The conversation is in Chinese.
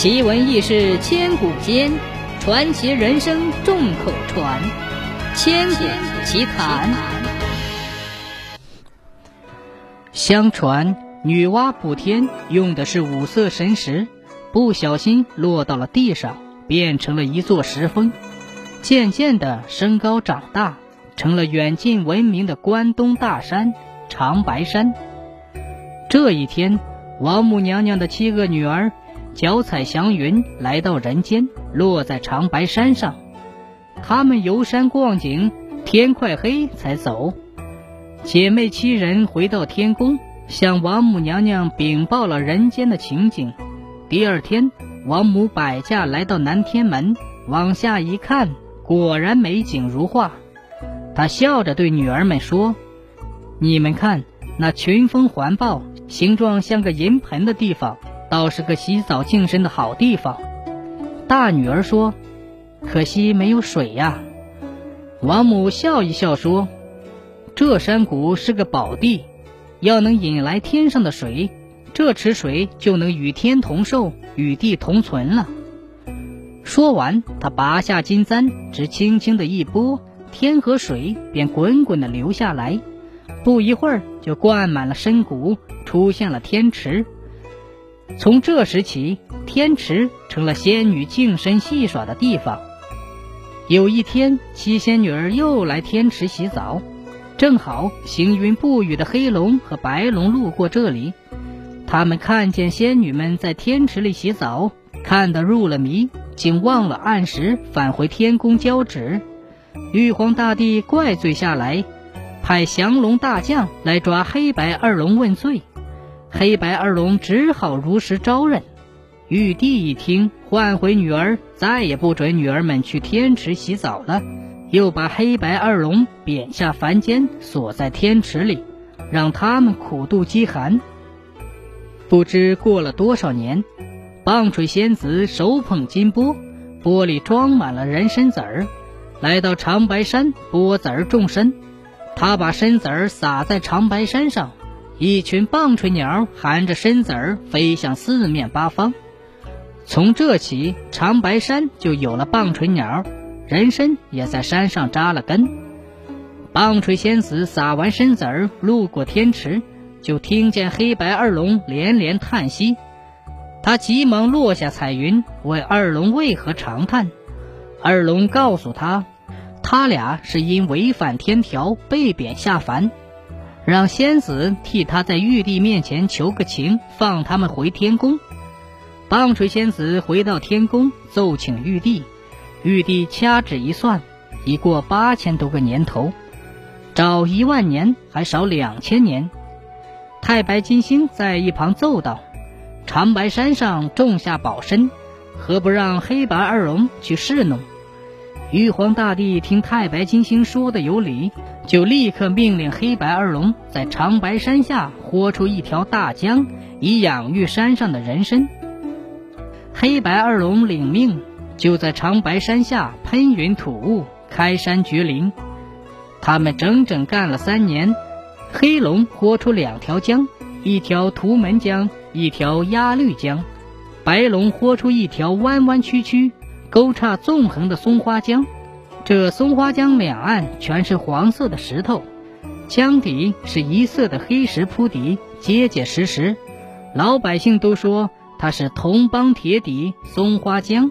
奇闻异事千古间，传奇人生众口传。千古奇谈。相传，女娲补天用的是五色神石，不小心落到了地上，变成了一座石峰，渐渐的升高长大，成了远近闻名的关东大山长白山。这一天，王母娘娘的七个女儿。脚踩祥云来到人间，落在长白山上。他们游山逛景，天快黑才走。姐妹七人回到天宫，向王母娘娘禀报了人间的情景。第二天，王母摆驾来到南天门，往下一看，果然美景如画。她笑着对女儿们说：“你们看，那群峰环抱、形状像个银盆的地方。”倒是个洗澡净身的好地方。大女儿说：“可惜没有水呀。”王母笑一笑说：“这山谷是个宝地，要能引来天上的水，这池水就能与天同寿，与地同存了。”说完，她拔下金簪，只轻轻的一拨，天河水便滚滚的流下来，不一会儿就灌满了深谷，出现了天池。从这时起，天池成了仙女净身戏耍的地方。有一天，七仙女儿又来天池洗澡，正好行云布雨的黑龙和白龙路过这里。他们看见仙女们在天池里洗澡，看得入了迷，竟忘了按时返回天宫交旨。玉皇大帝怪罪下来，派降龙大将来抓黑白二龙问罪。黑白二龙只好如实招认。玉帝一听，唤回女儿，再也不准女儿们去天池洗澡了，又把黑白二龙贬下凡间，锁在天池里，让他们苦度饥寒。不知过了多少年，棒槌仙子手捧金钵，钵里装满了人参籽儿，来到长白山剥籽儿种参。他把参籽儿撒在长白山上。一群棒槌鸟含着参子儿飞向四面八方，从这起，长白山就有了棒槌鸟，人参也在山上扎了根。棒槌仙子撒完参子儿，路过天池，就听见黑白二龙连连叹息。他急忙落下彩云，问二龙为何长叹。二龙告诉他，他俩是因违反天条被贬下凡。让仙子替他在玉帝面前求个情，放他们回天宫。棒槌仙子回到天宫，奏请玉帝。玉帝掐指一算，已过八千多个年头，找一万年还少两千年。太白金星在一旁奏道：“长白山上种下宝参，何不让黑白二龙去侍弄？”玉皇大帝听太白金星说的有理。就立刻命令黑白二龙在长白山下豁出一条大江，以养育山上的人参。黑白二龙领命，就在长白山下喷云吐雾，开山掘林。他们整整干了三年。黑龙豁出两条江，一条图门江，一条鸭绿江；白龙豁出一条弯弯曲曲、沟叉纵横的松花江。这松花江两岸全是黄色的石头，江底是一色的黑石铺底，结结实实。老百姓都说它是铜帮铁底松花江。